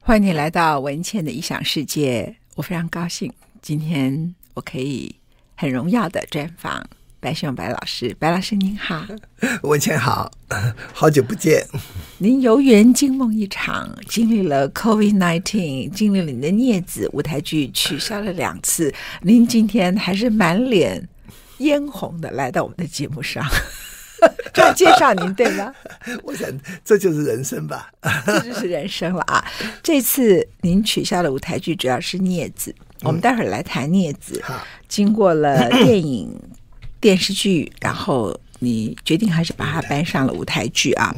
欢迎你来到文倩的异想世界，我非常高兴，今天我可以很荣耀的专访白熊白老师。白老师您好，文倩好，好久不见。您游园惊梦一场，经历了 COVID-19，经历了你的镊子舞台剧取消了两次，您今天还是满脸嫣红的来到我们的节目上。就要介绍您对吗？我想这就是人生吧，这就是人生了啊！这次您取消的舞台剧主要是《镊子》，我们待会儿来谈《镊子》。好，经过了 电影、电视剧，然后你决定还是把它搬上了舞台剧啊。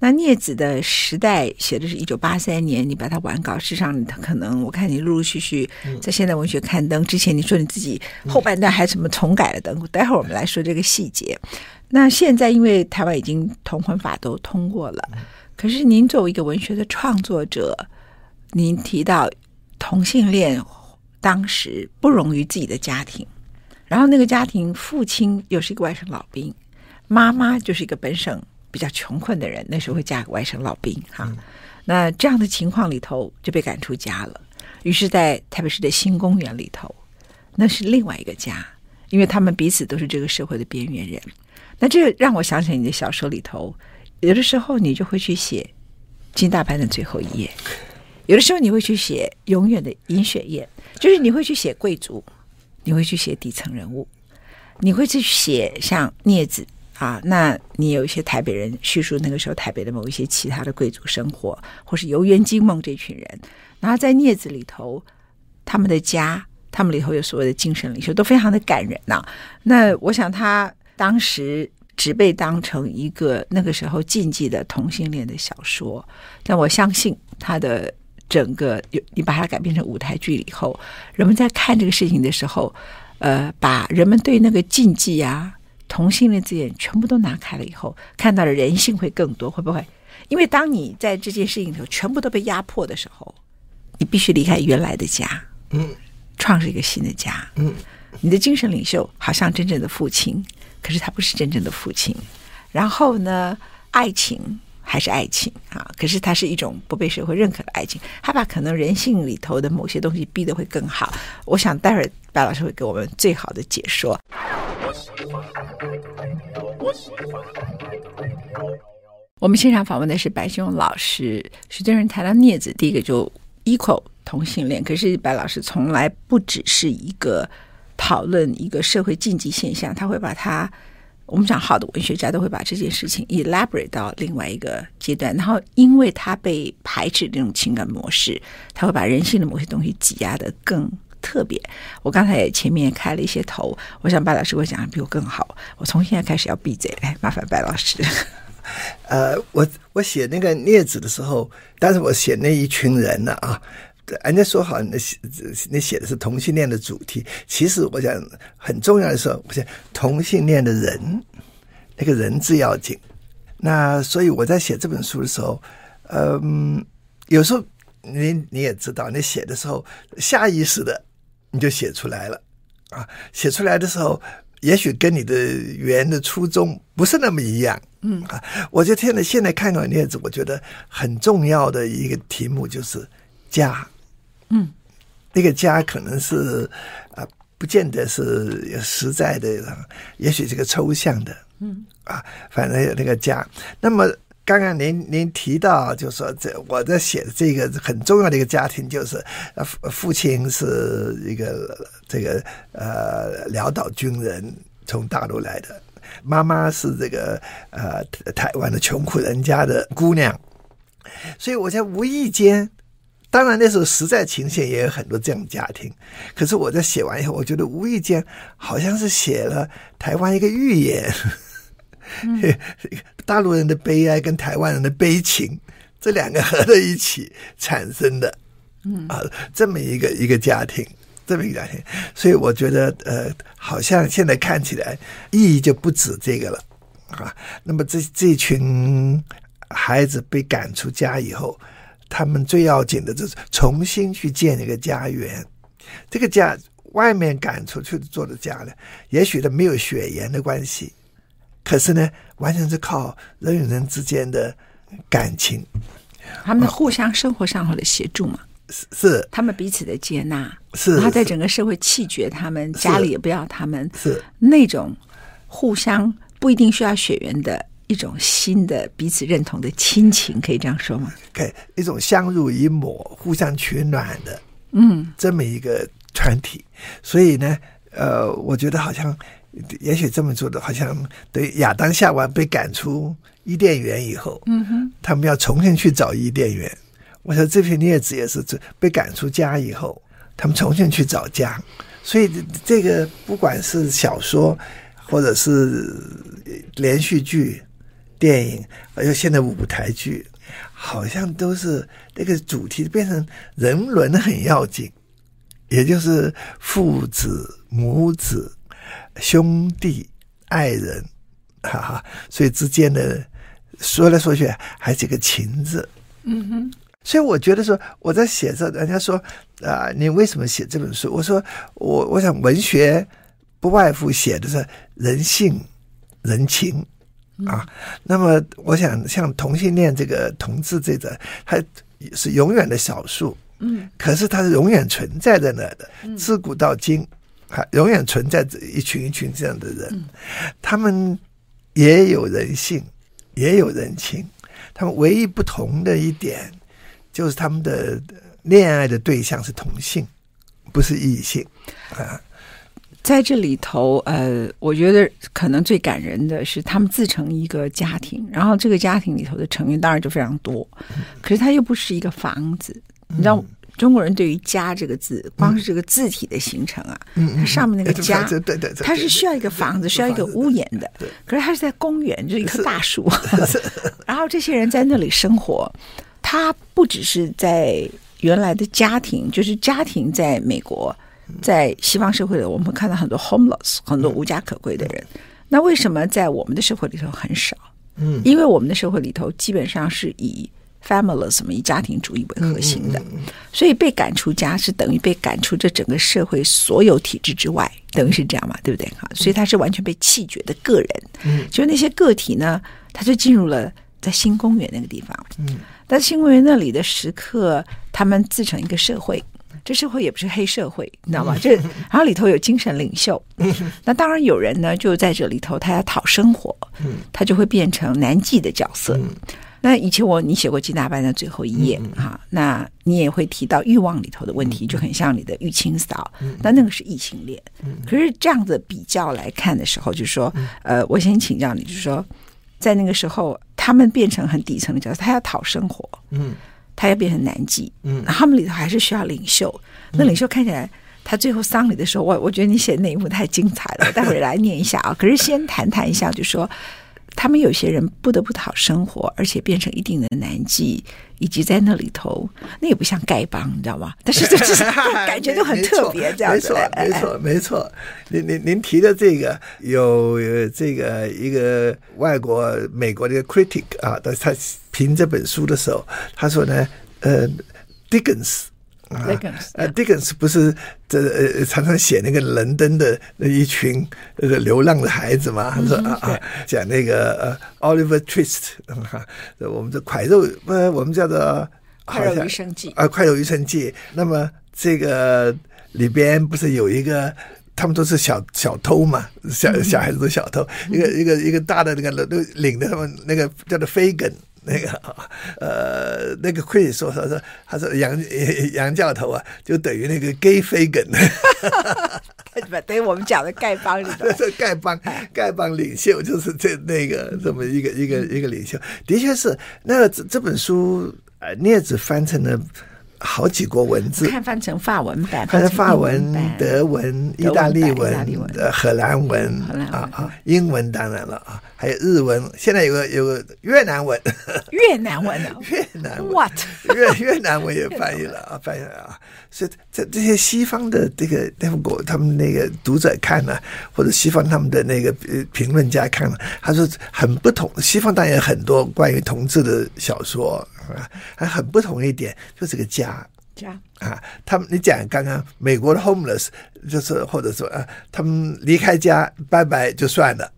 那《镊子》的时代写的是一九八三年，你把它完稿，事实上可能我看你陆陆续续在现代文学刊登之前，你说你自己后半段还什么重改了等，待会儿我们来说这个细节。那现在，因为台湾已经同婚法都通过了，可是您作为一个文学的创作者，您提到同性恋当时不容于自己的家庭，然后那个家庭父亲又是一个外省老兵，妈妈就是一个本省比较穷困的人，那时候会嫁给外省老兵哈。那这样的情况里头就被赶出家了，于是，在台北市的新公园里头，那是另外一个家，因为他们彼此都是这个社会的边缘人。那这让我想起你的小说里头，有的时候你就会去写金大班的最后一页，有的时候你会去写永远的尹雪艳，就是你会去写贵族，你会去写底层人物，你会去写像镊子啊，那你有一些台北人叙述那个时候台北的某一些其他的贵族生活，或是游园惊梦这群人，然后在镊子里头，他们的家，他们里头有所谓的精神领袖，都非常的感人呐、那我想他。当时只被当成一个那个时候禁忌的同性恋的小说，但我相信他的整个，你把它改编成舞台剧以后，人们在看这个事情的时候，呃，把人们对那个禁忌啊、同性恋字眼全部都拿开了以后，看到的人性会更多，会不会？因为当你在这件事情里头全部都被压迫的时候，你必须离开原来的家，嗯，创设一个新的家，嗯，你的精神领袖好像真正的父亲。可是他不是真正的父亲，然后呢，爱情还是爱情啊，可是它是一种不被社会认可的爱情，他把可能人性里头的某些东西逼得会更好。我想待会儿白老师会给我们最好的解说。我们现场访问的是白熊老师，许多人谈到镊子，第一个就 equal 同性恋，可是白老师从来不只是一个。讨论一个社会禁忌现象，他会把它，我们讲好的文学家都会把这件事情 elaborate 到另外一个阶段，然后因为他被排斥这种情感模式，他会把人性的某些东西挤压的更特别。我刚才也前面开了一些头，我想白老师会讲的比我更好。我从现在开始要闭嘴，来麻烦白老师。呃，我我写那个镊子的时候，但是我写那一群人呢啊。人家说好，那写那写的是同性恋的主题。其实我想很重要的是，我想同性恋的人，那个人字要紧。那所以我在写这本书的时候，嗯，有时候你你也知道，你写的时候下意识的你就写出来了啊。写出来的时候，也许跟你的原的初衷不是那么一样。嗯啊，我就现在现在看到例子，我觉得很重要的一个题目就是家。嗯，那个家可能是啊，不见得是实在的，也许是个抽象的。嗯啊，反正有那个家。那么刚刚您您提到，就是说这我在写的这个很重要的一个家庭，就是父父亲是一个这个呃潦倒军人从大陆来的，妈妈是这个呃台湾的穷苦人家的姑娘，所以我在无意间。当然，那时候实在情形也有很多这样的家庭。可是我在写完以后，我觉得无意间好像是写了台湾一个寓言，嗯、大陆人的悲哀跟台湾人的悲情这两个合在一起产生的，嗯啊，这么一个一个家庭，这么一个家庭。所以我觉得，呃，好像现在看起来意义就不止这个了啊。那么这这群孩子被赶出家以后。他们最要紧的就是重新去建一个家园，这个家外面赶出去做的家呢，也许他没有血缘的关系，可是呢，完全是靠人与人之间的感情。他们的互相生活上的协助嘛，是是他们彼此的接纳，是然后在整个社会弃绝他们，家里也不要他们，是那种互相不一定需要血缘的一种新的彼此认同的亲情，可以这样说吗？可以一种相濡以沫、互相取暖的，嗯，这么一个团体。所以呢，呃，我觉得好像。也许这么做的，好像对亚当夏娃被赶出伊甸园以后，嗯哼，他们要重新去找伊甸园。我说这片叶子也是这被赶出家以后，他们重新去找家。所以这个不管是小说，或者是连续剧、电影，还有现在舞台剧，好像都是那个主题变成人伦很要紧，也就是父子、母子。兄弟、爱人，哈哈，所以之间的说来说去还是个情字。嗯哼，所以我觉得说我在写这，人家说啊、呃，你为什么写这本书？我说我我想文学不外乎写的是人性、人情啊。嗯、那么我想像同性恋这个同志这个，他是永远的少数。嗯，可是它是永远存在在那的，自古到今。还永远存在着一群一群这样的人，嗯、他们也有人性，也有人情。他们唯一不同的一点，就是他们的恋爱的对象是同性，不是异性啊。在这里头，呃，我觉得可能最感人的是，他们自成一个家庭，然后这个家庭里头的成员当然就非常多，嗯、可是他又不是一个房子，嗯、你知道。中国人对于“家”这个字，光是这个字体的形成啊，嗯，它上面那个“家”，对对对，它是需要一个房子，需要一个屋檐的。可是它是在公园，就是一棵大树，然后这些人在那里生活。他不只是在原来的家庭，就是家庭在美国，在西方社会里，我们会看到很多 homeless，很多无家可归的人。那为什么在我们的社会里头很少？嗯，因为我们的社会里头基本上是以。Familism 以家庭主义为核心的，所以被赶出家是等于被赶出这整个社会所有体制之外，等于是这样嘛，对不对？哈，所以他是完全被弃绝的个人。嗯，就那些个体呢，他就进入了在新公园那个地方。嗯，但新公园那里的食客，他们自成一个社会，这社会也不是黑社会，你知道吗？这 然后里头有精神领袖。那当然有人呢，就在这里头，他要讨生活，他就会变成男妓的角色。那以前我你写过《金大班》的最后一页哈、那你也会提到欲望里头的问题，嗯、就很像你的玉清嫂，嗯、但那个是异性恋。嗯、可是这样子比较来看的时候，就是说，嗯、呃，我先请教你，就是说，在那个时候，他们变成很底层的角色，他要讨生活，嗯，他要变成男妓，嗯，他们里头还是需要领袖。那领袖看起来，他最后丧礼的时候，我我觉得你写的那一幕太精彩了，待会儿来念一下啊。可是先谈谈一下，就是说。他们有些人不得不讨生活，而且变成一定的男妓，以及在那里头，那也不像丐帮，你知道吗？但是这就是感觉都很特别，这样子。没错，没错，没错。您您您提的这个有这个一个外国美国的一个 critic 啊，他他评这本书的时候，他说呢，呃，Dickens。啊，呃，Dickens 不是这呃常常写那个伦敦的那一群呃流浪的孩子嘛？他说啊啊，讲那个呃 Oliver Twist，哈，我们的块肉呃我们叫做快肉余生记啊，快肉余生记。那么这个里边不是有一个，他们都是小小偷嘛，小小孩子都小偷，一个一个一个大的那个都领的他们那个叫做 Fagin。那个呃，那个 Chris 说说说，他说杨 杨教头啊，就等于那个 Gay 不 等于我们讲的丐帮里头，丐帮丐帮领袖就是这那个这么一个一个一个领袖，的确是那个这这本书呃，镊子翻成了。好几国文字，看翻成法文版，翻成法文、德文、意大利文、荷兰文啊啊，英文当然了啊，还有日文，现在有个有个越南文，越南文啊，越南文，what？越越南文也翻译了啊，翻译了啊，所以这这些西方的这个那国他们那个读者看呢，或者西方他们的那个评论家看了，他说很不同，西方当然有很多关于同志的小说。啊，还很不同一点，就是个家家啊，他们你讲刚刚美国的 homeless，就是或者说啊，他们离开家拜拜就算了，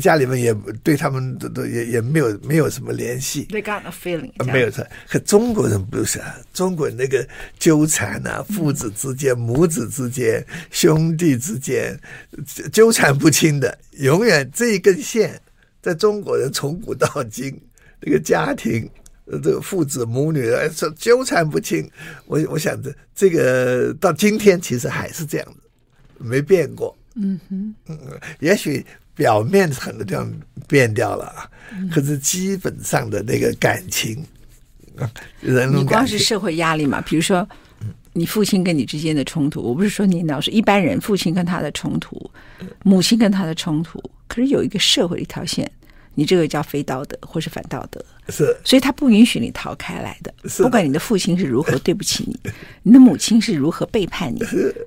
家里面也对他们都都也也没有没有什么联系。They got a feeling，没有错。可中国人不是啊，中国人那个纠缠啊，父子之间、母子之间、兄弟之间纠缠不清的，永远这一根线，在中国人从古到今，这个家庭，这个父子母女说纠缠不清。我我想着这个到今天其实还是这样子，没变过。嗯哼，也许。表面很多地方变掉了，可是基本上的那个感情，人你光是社会压力嘛？比如说，你父亲跟你之间的冲突，我不是说你老是一般人，父亲跟他的冲突，母亲跟他的冲突，可是有一个社会一条线。你这个叫非道德，或是反道德，是，所以他不允许你逃开来的。是，不管你的父亲是如何对不起你，你的母亲是如何背叛你，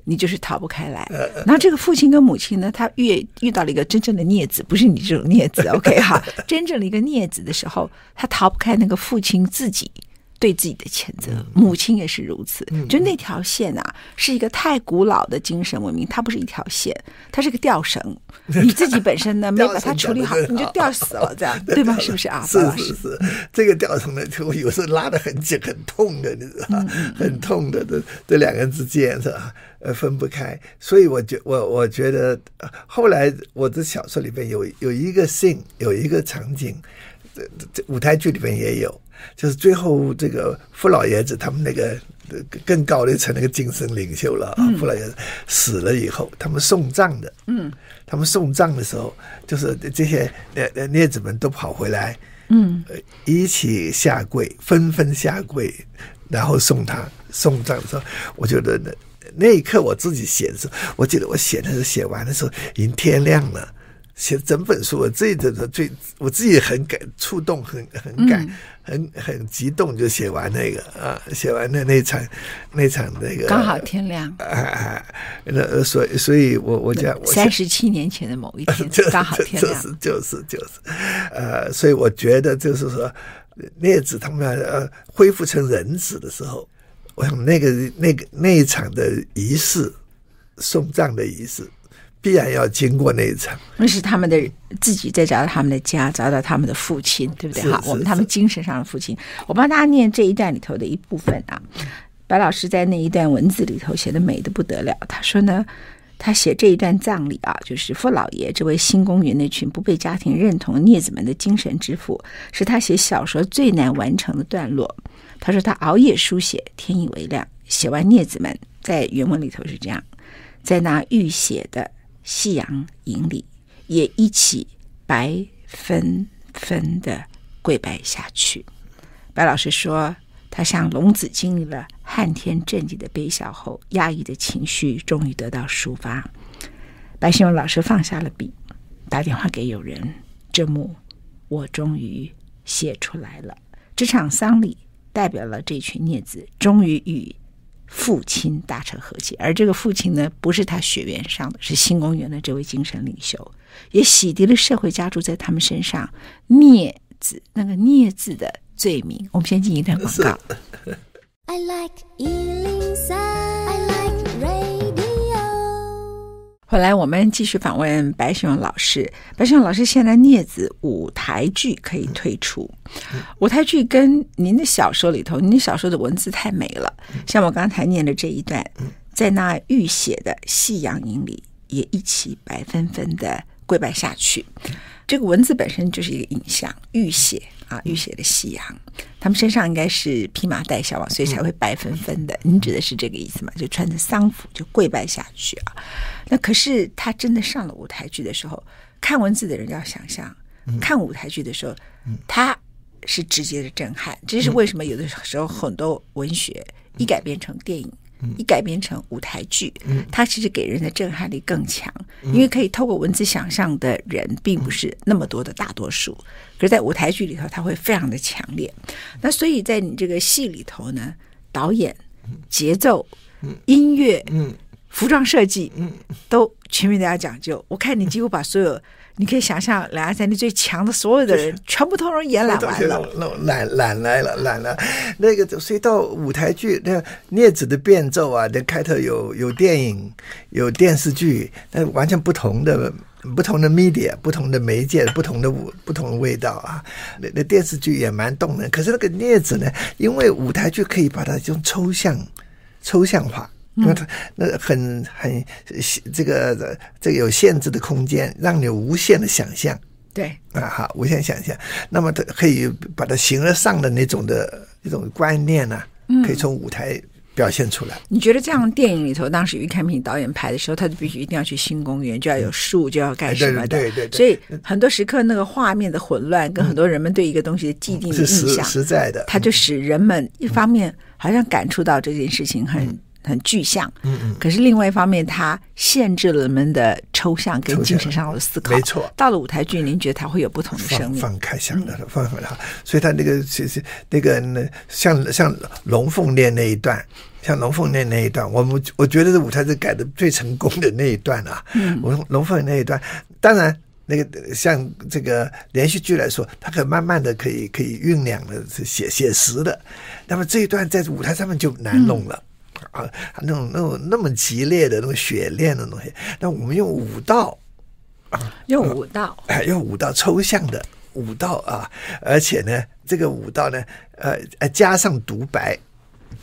你就是逃不开来。然后这个父亲跟母亲呢，他遇遇到了一个真正的孽子，不是你这种孽子，OK 哈？真正的一个孽子的时候，他逃不开那个父亲自己。对自己的谴责，母亲也是如此。就那条线啊，是一个太古老的精神文明，它不是一条线，它是个吊绳。你自己本身呢，没把它处理好，你就吊死了，这样 对吧？是不是啊？是是是，这个吊绳呢，就有时候拉得很紧，很痛的，你知道吗？很痛的，这这两个人之间是吧？呃，分不开。所以我觉我我觉得，后来我的小说里边有有一个 scene，有一个场景，这这舞台剧里边也有。就是最后这个傅老爷子他们那个更高的一层那个精神领袖了啊，傅老爷子死了以后，他们送葬的，嗯，他们送葬的时候，就是这些呃孽子们都跑回来，嗯，一起下跪，纷纷下跪，然后送他送葬的时候，我觉得那那一刻我自己写的时候，我记得我写的时候写完的时候已经天亮了。写整本书，我自己的最我自己很感触动，很很感，很很激动，就写完那个啊，写完那那场那场那个刚好天亮啊，那所以所以我我讲三十七年前的某一 天刚好天亮，就是就是就是，呃，所以我觉得就是说，列子他们呃恢复成人子的时候，我想那个那个那一场的仪式，送葬的仪式。必然要经过那一层，那是他们的自己在找到他们的家，找到他们的父亲，对不对？哈，我们他们精神上的父亲。我帮大家念这一段里头的一部分啊。白老师在那一段文字里头写的美的不得了。他说呢，他写这一段葬礼啊，就是傅老爷这位新公园那群不被家庭认同的孽子们的精神之父，是他写小说最难完成的段落。他说他熬夜书写，天已微亮，写完孽子们，在原文里头是这样，在那浴血的。夕阳影里，也一起白纷纷的跪拜下去。白老师说，他像聋子经历了撼天震地的悲笑后，压抑的情绪终于得到抒发。白先勇老师放下了笔，打电话给友人：“这幕我终于写出来了。这场丧礼代表了这群孽子终于与。”父亲达成和解，而这个父亲呢，不是他血缘上的，是新公园的这位精神领袖，也洗涤了社会家族在他们身上“孽子”那个“孽”字的罪名。我们先进一段广告。I like 后来我们继续访问白熊老师。白熊老师，现在《镊子》舞台剧可以退出。舞台剧跟您的小说里头，您的小说的文字太美了。像我刚才念的这一段，在那浴血的夕阳影里，也一起白纷纷的跪拜下去。这个文字本身就是一个影像，浴血啊，浴血的夕阳，他们身上应该是披麻戴孝啊，所以才会白纷纷的。您指的是这个意思吗？就穿着丧服就跪拜下去啊？那可是他真的上了舞台剧的时候，看文字的人要想象，看舞台剧的时候，他是直接的震撼。这是为什么有的时候很多文学一改编成电影。一改编成舞台剧，它其实给人的震撼力更强，因为可以透过文字想象的人并不是那么多的大多数，可是在舞台剧里头，它会非常的强烈。那所以在你这个戏里头呢，导演、节奏、音乐、服装设计，嗯都全面都要讲究。我看你几乎把所有。你可以想象，两岸三地最强的所有的人，全部通通演揽完了，揽揽来了，揽了。那个，所以到舞台剧，那个孽子的变奏啊，那开头有有电影，有电视剧，那完全不同的不同的 media，不同的媒介，不同的不同的味道啊。那那电视剧也蛮动人，可是那个镊子呢，因为舞台剧可以把它用抽象抽象化，因为它那很很这个这个有限制的空间，让你有无限的想象。对啊，好，无限想象。那么它可以把它形而上的那种的一种观念呢、啊，可以从舞台。表现出来，你觉得这样电影里头，当时于开平导演拍的时候，他就必须一定要去新公园，就要有树，就要干什么的？对对对。所以很多时刻那个画面的混乱，跟很多人们对一个东西的既定的印象，实在的，它就使人们一方面好像感触到这件事情很很具象，嗯嗯。可是另外一方面，它限制了人们的抽象跟精神上的思考。没错。到了舞台剧，您觉得它会有不同的生命？放开想的，放开了。所以他那个其实那个那像像龙凤恋那一段。像龙凤恋那一段，我们我觉得是舞台是改的最成功的那一段啊。嗯，龙龙凤那一段，当然那个像这个连续剧来说，它可慢慢的可以可以酝酿的写写实的。那么这一段在舞台上面就难弄了、嗯、啊，那种那种那么激烈的那种血恋的东西，那我们用武道啊，用武道，哎，用武道抽象的武道啊，而且呢，这个武道呢，呃呃，加上独白。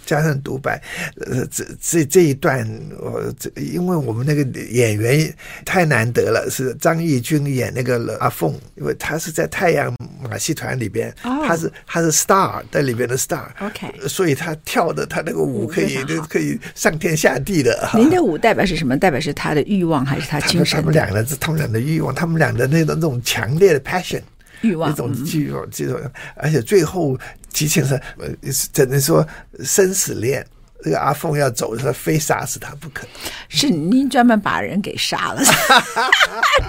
加上独白，呃，这这这一段，呃，这因为我们那个演员太难得了，是张艺军演那个阿凤，因为他是在太阳马戏团里边，哦、他是他是 star 在里边的 star，OK，所以他跳的他那个舞可以就可以上天下地的。您的舞代表是什么？代表是他的欲望还是他精神？他们两个是他们俩的欲望，他们俩的那种那种强烈的 passion。欲望，一种欲望，这种，而且最后激情是，呃，只能说生死恋。这个阿凤要走，他非杀死他不可。是您专门把人给杀了，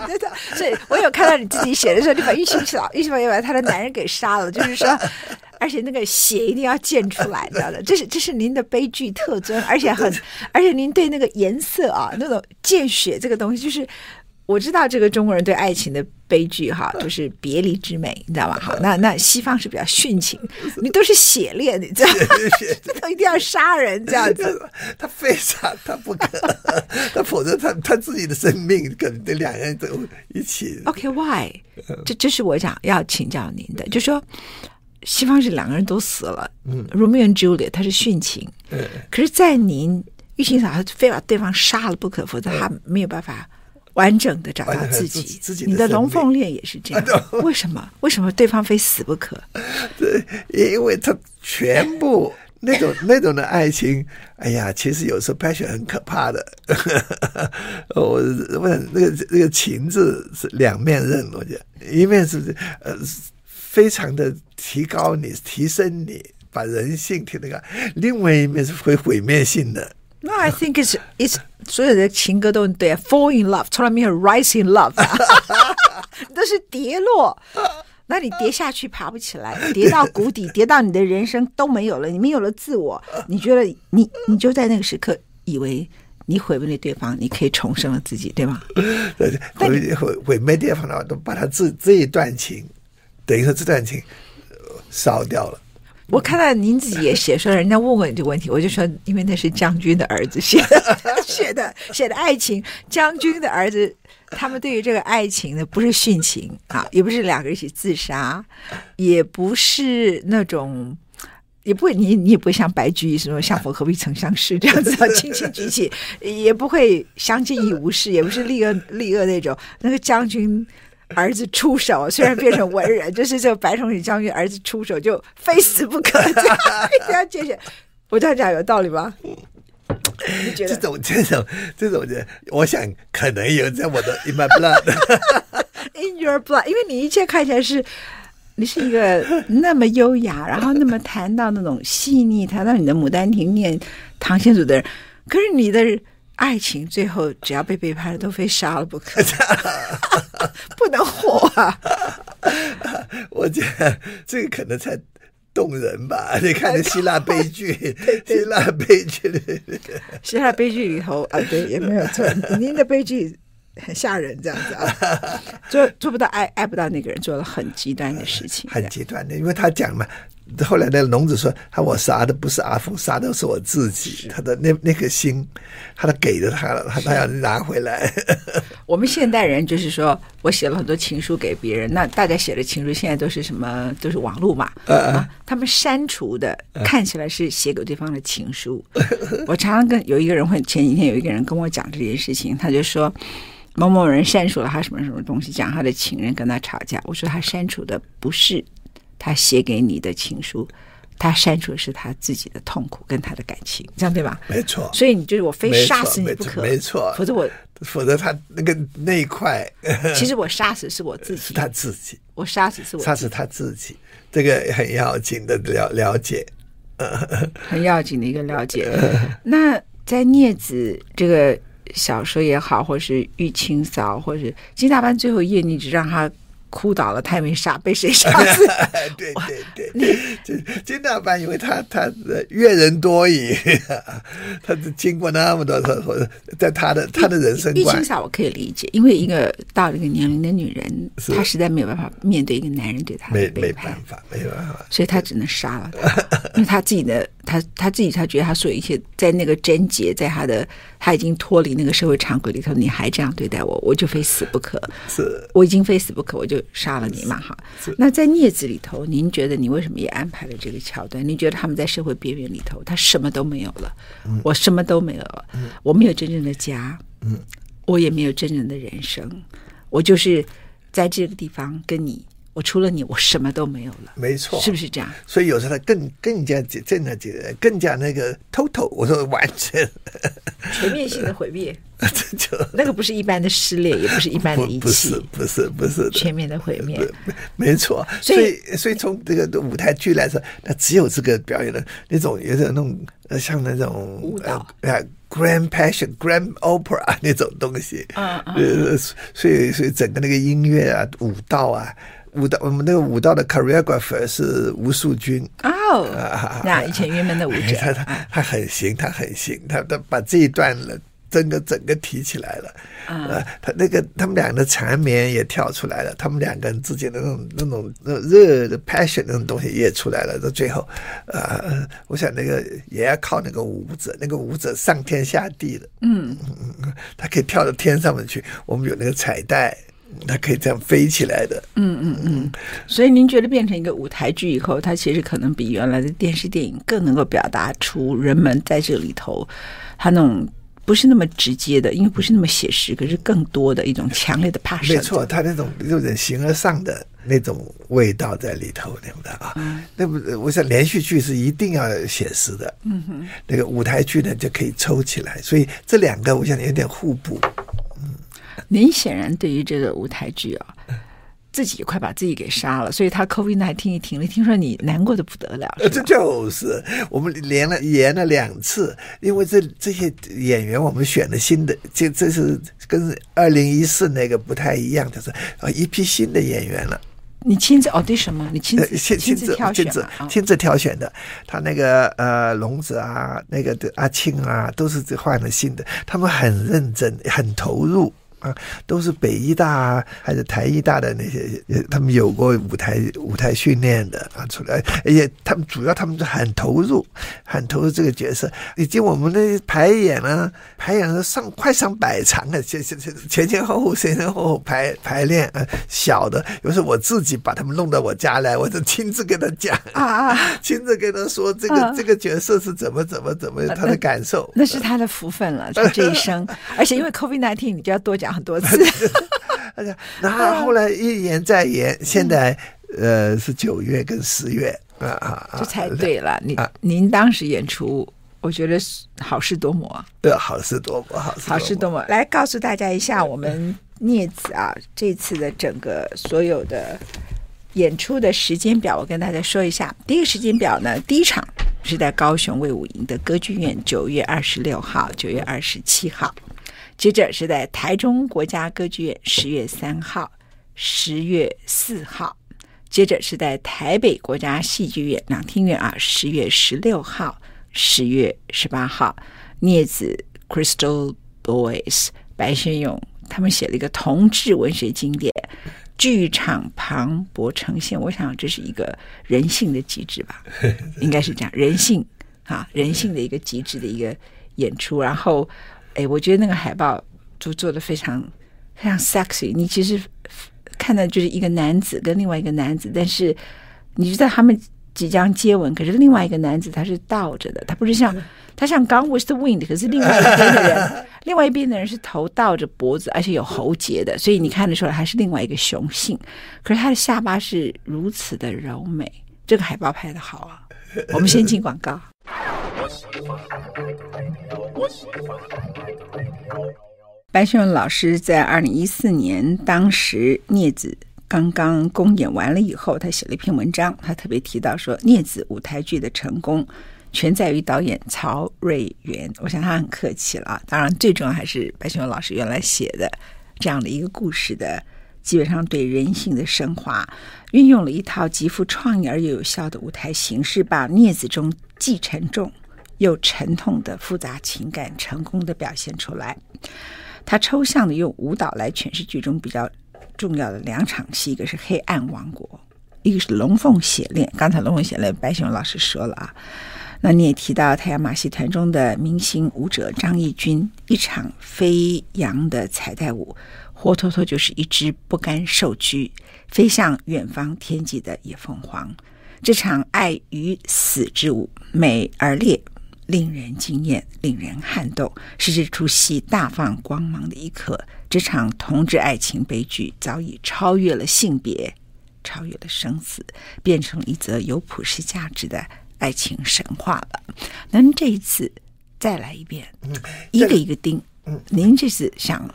对的。所以我有看到你自己写的时候，你把玉卿老玉卿老爷把他的男人给杀了，就是说，而且那个血一定要溅出来，你知道的。这是这是您的悲剧特征，而且很，而且您对那个颜色啊，那种见血这个东西，就是。我知道这个中国人对爱情的悲剧哈，就是别离之美，你知道吧？好，那那西方是比较殉情，你都是血恋，你知道吗？这都一定要杀人这样子。他非杀他不可，他否则他他自己的生命可能得两个人都一起。OK，Why？、Okay, 这这是我想要请教您的，就说西方是两个人都死了，嗯，Romeo and Juliet 他是殉情，嗯，可是，在您玉清嫂他非把对方杀了不可，否则他没有办法。完整的找到自己，自己你的龙凤恋也是这样。为什么？为什么对方非死不可？对，因为他全部 那种那种的爱情，哎呀，其实有时候拍起来很可怕的。我问那个那个情字是两面刃，我觉得一面是呃非常的提高你、提升你，把人性提那个；另外一面是会毁灭性的。No, I think it's it's 所有的情歌都对，fall in love 从来没有 rise in love，都是跌落。那你跌下去爬不起来，跌到谷底，跌到你的人生都没有了，你没有了自我。你觉得你你就在那个时刻以为你毁灭了对方，你可以重生了自己，对吗？毁毁毁灭对方的话，都把他这这一段情，等于说这段情烧掉了。我看到您自己也写说，人家问过你这个问题，我就说，因为那是将军的儿子写的，写的写的爱情，将军的儿子，他们对于这个爱情呢，不是殉情啊，也不是两个人一起自杀，也不是那种，也不会你你也不会像白居易什么相逢何必曾相识这样子，轻轻举起，也不会相见亦无事，也不是立恶立恶那种，那个将军。儿子出手，虽然变成文人，就是这个白崇禧将军儿子出手就非死不可，这样一定要见血。我这样讲有道理吗？觉得？这种这种这种人，我想可能有在我的 in my blood，in your blood，因为你一切看起来是，你是一个那么优雅，然后那么谈到那种细腻，谈到你的《牡丹亭》念唐先祖的人，可是你的。爱情最后只要被背叛了，都非杀了不可，不能活啊！我觉得这个可能才动人吧？你看那希腊悲剧，希腊悲剧里，希腊悲剧里头啊，对，也没有错。您的悲剧很吓人，这样子啊，做做不到爱爱不到那个人，做了很极端的事情，很极端的，因为他讲嘛，后来那个聋子说：“他我杀的不是阿福，杀的是我自己。他的那那颗心，他都给了他了，他他要拿回来。”我们现代人就是说我写了很多情书给别人，那大家写的情书现在都是什么？都是网络嘛。啊，啊，他们删除的看起来是写给对方的情书。我常常跟有一个人会，前几天有一个人跟我讲这件事情，他就说某某人删除了他什么什么东西，讲他的情人跟他吵架。我说他删除的不是。他写给你的情书，他删除的是他自己的痛苦跟他的感情，这样对吧？没错。所以你就是我非杀死你不可，没错。否则我，否则他那个那一块，其实我杀死是我自己，是他自己。我杀死是我杀死他自己，这个很要紧的了了解，很要紧的一个了解。那在镊子这个小说也好，或是玉清嫂，或是金大班最后一页，你只让他。哭倒了，他也没杀，被谁杀死？对对对，金金大班，因为他他阅人多矣，他经过那么多次，在他的他的人生观，玉清我可以理解，因为一个到了一个年龄的女人，她实在没有办法面对一个男人对她的背叛，没办法，没办法，所以她只能杀了他，因为她自己的，她她自己，她觉得她所有一切在那个贞洁，在她的，她已经脱离那个社会常规里头，你还这样对待我，我就非死不可，是，我已经非死不可，我就。杀了你嘛？哈，那在镊子里头，您觉得你为什么也安排了这个桥段？您觉得他们在社会边缘里头，他什么都没有了，嗯、我什么都没有了，嗯、我没有真正的家，嗯，我也没有真正的人生，我就是在这个地方跟你。我除了你，我什么都没有了。没错，是不是这样？所以有时候他更更加真的觉更加那个 total，我说完全 全面性的毁灭，这就那个不是一般的撕裂，也不是一般的遗弃，不是不是不是全面的毁灭。没错，所以所以从这个舞台剧来说，那只有这个表演的那种，有点那种像那种舞蹈啊，Grand Passion、Grand Opera 那种东西。嗯嗯。所以所以整个那个音乐啊，舞蹈啊。舞蹈，我们那个舞蹈的 choreographer 是吴素君哦，那以前云门的舞者，他他他很行，他很行，他他把这一段了，整个整个提起来了，啊，他那个他们两个的缠绵也跳出来了，他们两个人之间的那种那种那热的 passion 那种东西也出来了，到最后，呃，我想那个也要靠那个舞者，那个舞者上天下地的，嗯嗯，他可以跳到天上面去，我们有那个彩带。它可以这样飞起来的，嗯嗯嗯。所以您觉得变成一个舞台剧以后，它其实可能比原来的电视电影更能够表达出人们在这里头，他那种不是那么直接的，因为不是那么写实，可是更多的一种强烈的怕。没错，他那种有点形而上的那种味道在里头，对不对啊？嗯。那不，我想连续剧是一定要写实的，嗯哼。那个舞台剧呢，就可以抽起来，所以这两个我想有点互补。嗯您显然对于这个舞台剧啊，自己快把自己给杀了，所以他 COVID-19 一停了，听说你难过的不得了。这就是我们连了演了两次，因为这这些演员我们选了新的，这这是跟二零一四那个不太一样，就是啊一批新的演员了。你亲自 audition 吗？你亲自亲亲自挑选亲自亲自挑选的。他那个呃龙子啊，那个的阿庆啊，都是换了新的，他们很认真，很投入。啊，都是北医大还是台医大的那些，他们有过舞台舞台训练的啊，出来，而且他们主要他们是很投入，很投入这个角色。以及我们的排演呢，排演了上快上百场了，前前前前前后后前前后后排排练啊，小的有时候我自己把他们弄到我家来，我就亲自跟他讲啊啊，亲自跟他说这个、啊、这个角色是怎么怎么怎么他的感受，那，那是他的福分了，就这一生。而且因为 COVID nineteen，你就要多讲。很多次，然后后来一延再延，现在呃是九月跟十月啊啊，这才对了。您您当时演出，我觉得好事多磨，对，好事多磨，好事好事多磨。来告诉大家一下，我们镊子啊，这次的整个所有的演出的时间表，我跟大家说一下。第一个时间表呢，第一场是在高雄魏武营的歌剧院，九月二十六号、九月二十七号。接着是在台中国家歌剧院十月三号、十月四号，接着是在台北国家戏剧院两厅院啊，十月十六号、十月十八号。镊子 Crystal Boys 白先勇他们写了一个同志文学经典《剧场磅礴呈现，我想这是一个人性的极致吧，应该是这样，人性啊，人性的一个极致的一个演出。然后，哎，我觉得那个海报就做的非常非常 sexy。你其实看到就是一个男子跟另外一个男子，但是你知道他们即将接吻，可是另外一个男子他是倒着的，他不是像。他像《Gone with the Wind》，可是另外一边的人，另外一边的人是头倒着脖子，而且有喉结的，所以你看得出来他是另外一个雄性。可是他的下巴是如此的柔美，这个海报拍的好啊！我们先进广告。白先勇老师在二零一四年，当时《镊子》刚刚公演完了以后，他写了一篇文章，他特别提到说，《镊子》舞台剧的成功。全在于导演曹瑞元，我想他很客气了啊。当然，最重要还是白先勇老师原来写的这样的一个故事的，基本上对人性的升华，运用了一套极富创意而又有效的舞台形式，把《镊子》中既沉重又沉痛的复杂情感成功的表现出来。他抽象的用舞蹈来诠释剧中比较重要的两场戏，一个是黑暗王国，一个是龙凤血恋。刚才龙凤血恋，白熊老师说了啊。那你也提到太阳马戏团中的明星舞者张义军，一场飞扬的彩带舞，活脱脱就是一只不甘受拘、飞向远方天际的野凤凰。这场爱与死之舞，美而烈，令人惊艳，令人撼动，是这出戏大放光芒的一刻。这场同志爱情悲剧早已超越了性别，超越了生死，变成一则有普世价值的。爱情神话了，那这一次再来一遍，嗯，一个一个盯，嗯，您这次想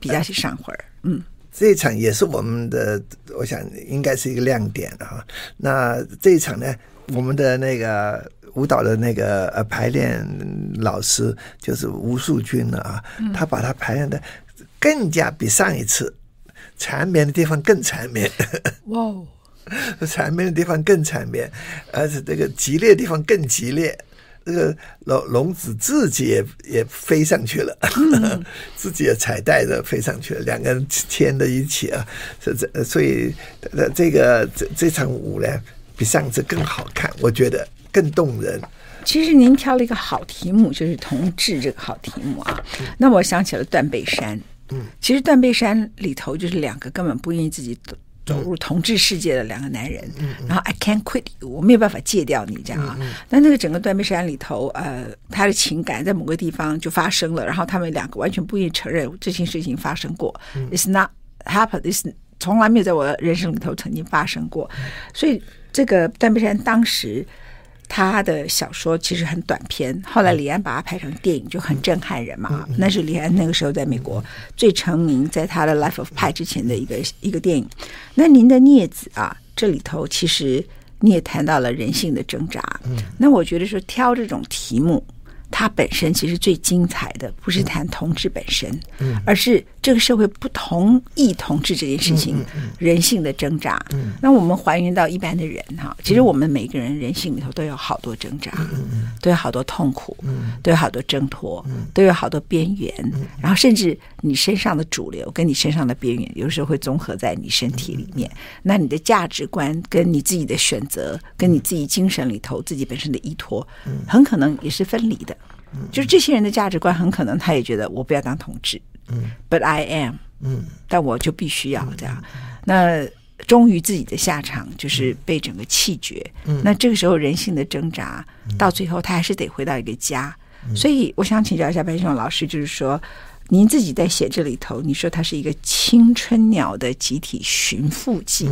比较是上回儿，嗯，这一场也是我们的，我想应该是一个亮点啊。那这一场呢，我们的那个舞蹈的那个呃排练老师就是吴树军了啊，嗯，他把他排练的更加比上一次缠绵的地方更缠绵，哇哦。缠绵的地方更缠绵，而且这个激烈的地方更激烈。这个龙龙子自己也也飞上去了，嗯、自己也彩带着飞上去了，两个人牵在一起啊，这这所以这个这这场舞呢，比上次更好看，我觉得更动人。其实您挑了一个好题目，就是同志这个好题目啊。嗯、那我想起了断背山，嗯，其实断背山里头就是两个根本不愿意自己走入同志世界的两个男人，嗯嗯、然后 I can't quit you，我没有办法戒掉你这样啊。那、嗯嗯、那个整个断背山里头，呃，他的情感在某个地方就发生了，然后他们两个完全不愿意承认这件事情发生过。嗯、It's not happened，It's 从来没有在我的人生里头曾经发生过。嗯、所以这个断背山当时。他的小说其实很短篇，后来李安把它拍成电影就很震撼人嘛。那是李安那个时候在美国最成名，在他的《Life of Pi》之前的一个一个电影。那您的《镊子》啊，这里头其实你也谈到了人性的挣扎。那我觉得说挑这种题目。它本身其实最精彩的不是谈同志本身，嗯、而是这个社会不同意同志这件事情，人性的挣扎。嗯、那我们还原到一般的人哈，其实我们每个人人性里头都有好多挣扎，嗯、都有好多痛苦，嗯、都有好多挣脱，嗯、都有好多边缘，嗯、然后甚至你身上的主流跟你身上的边缘，有时候会综合在你身体里面。嗯、那你的价值观跟你自己的选择，跟你自己精神里头自己本身的依托，很可能也是分离的。就是这些人的价值观，很可能他也觉得我不要当同志，嗯，But I am，嗯，但我就必须要这样。那忠于自己的下场就是被整个弃绝。嗯，那这个时候人性的挣扎，到最后他还是得回到一个家。所以我想请教一下白先勇老师，就是说。您自己在写这里头，你说它是一个青春鸟的集体寻父记，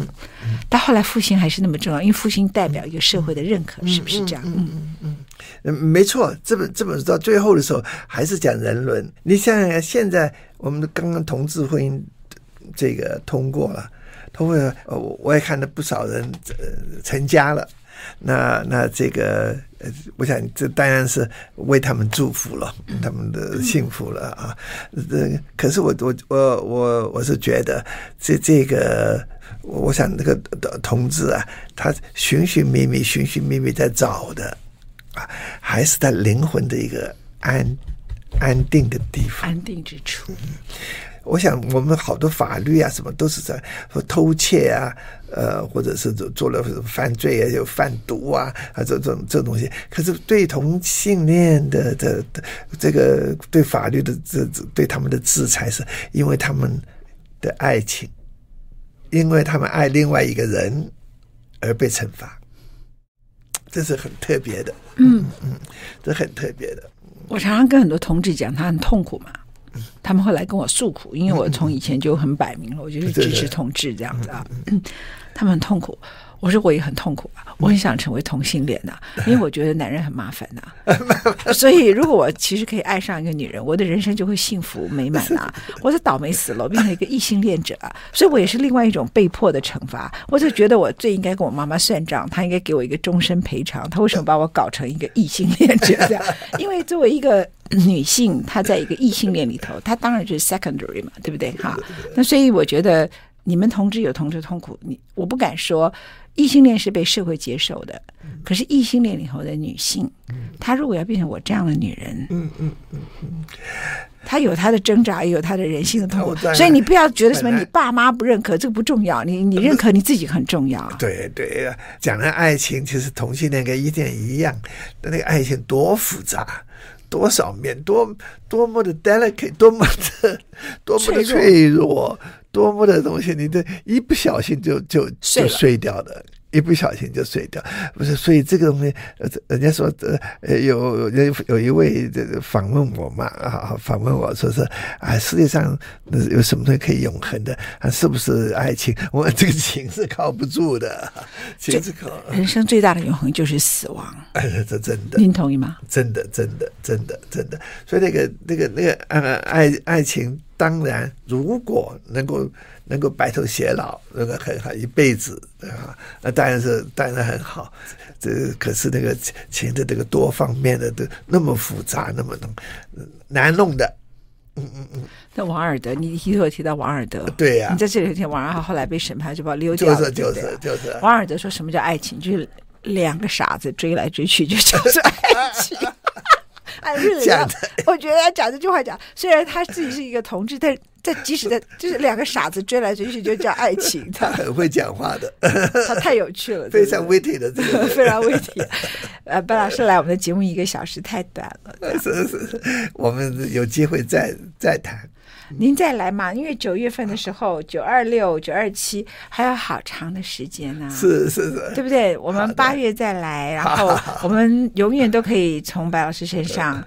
但后来复兴还是那么重要，因为复兴代表一个社会的认可，是不是这样？嗯嗯嗯，没错，这本这本书到最后的时候还是讲人伦。你想想看，现在我们刚刚同志婚姻这个通过了，通过了，我我也看到不少人呃成家了。那那这个，呃，我想这当然是为他们祝福了，他们的幸福了啊。这可是我我我我我是觉得这这个，我想那个同志啊，他寻寻觅觅、寻寻觅觅在找的啊，还是他灵魂的一个安安定的地方，安定之处。我想我们好多法律啊，什么都是在说偷窃啊，呃，或者是做做了犯罪啊，有贩毒啊，啊，这种这种东西。可是对同性恋的的的这个对法律的这对他们的制裁，是因为他们的爱情，因为他们爱另外一个人而被惩罚，这是很特别的。嗯嗯，这很特别的。我常常跟很多同志讲，他很痛苦嘛。他们会来跟我诉苦，因为我从以前就很摆明了，我就是支持同志这样子啊。他们很痛苦，我说我也很痛苦啊，我很想成为同性恋呐，因为我觉得男人很麻烦呐。所以如果我其实可以爱上一个女人，我的人生就会幸福美满呐。我就倒霉死了，我变成一个异性恋者啊，所以我也是另外一种被迫的惩罚。我就觉得我最应该跟我妈妈算账，她应该给我一个终身赔偿。她为什么把我搞成一个异性恋者这样？因为作为一个。女性她在一个异性恋里头，她当然就是 secondary 嘛，对不对？哈，那所以我觉得你们同志有同志痛苦，你我不敢说异性恋是被社会接受的，可是异性恋里头的女性，她如果要变成我这样的女人，嗯嗯嗯嗯，她有她的挣扎，也有她的人性的痛苦，所以你不要觉得什么你爸妈不认可，这个不重要，你你认可你自己很重要。对对，讲的爱情其实同性恋跟异性恋一样，那个爱情多复杂。多少面，多多么的 delicate，多么的多么的脆弱，多么的东西，你这一不小心就就就碎掉的。一不小心就碎掉，不是？所以这个东西，人家说，呃，有有有一位这个访问我嘛，啊，访问我说是啊，世界上有什么东西可以永恒的？啊，是不是爱情？我这个情是靠不住的，情是靠。人生最大的永恒就是死亡，哎，这真的。您同意吗？真的，真的，真的，真的。所以那个那个那个呃，爱爱情，当然如果能够。能够白头偕老，那个很好，一辈子啊，那当然是当然很好。这可是那个情的这个多方面的都那么复杂，那么弄难弄的。嗯嗯嗯。那王尔德，你一会儿提到王尔德，对呀、啊，你在这里听王尔德后来被审判就把溜掉了，就是就是就是。王尔德说什么叫爱情？就是两个傻子追来追去，就叫做爱情。哎，是的，我觉得他讲这句话讲，虽然他自己是一个同志，但在即使在就是两个傻子追来追去，就叫爱情。他很会讲话的，他太有趣了，非常 witty 的，这个 非常 witty。呃，白老师来我们的节目一个小时太短了，是是，我们有机会再再谈。您再来嘛，因为九月份的时候，九二六、九二七还有好长的时间呢、啊。是是是，对不对？我们八月再来，然后我们永远都可以从白老师身上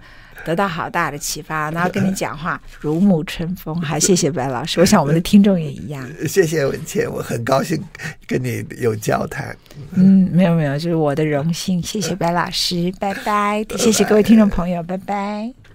得到好大的启发，然后跟你讲话如沐春风。好，谢谢白老师，我想我们的听众也一样。谢谢文倩，我很高兴跟你有交谈。嗯，没有没有，就是我的荣幸。谢谢白老师，拜拜。谢谢各位听众朋友，拜拜。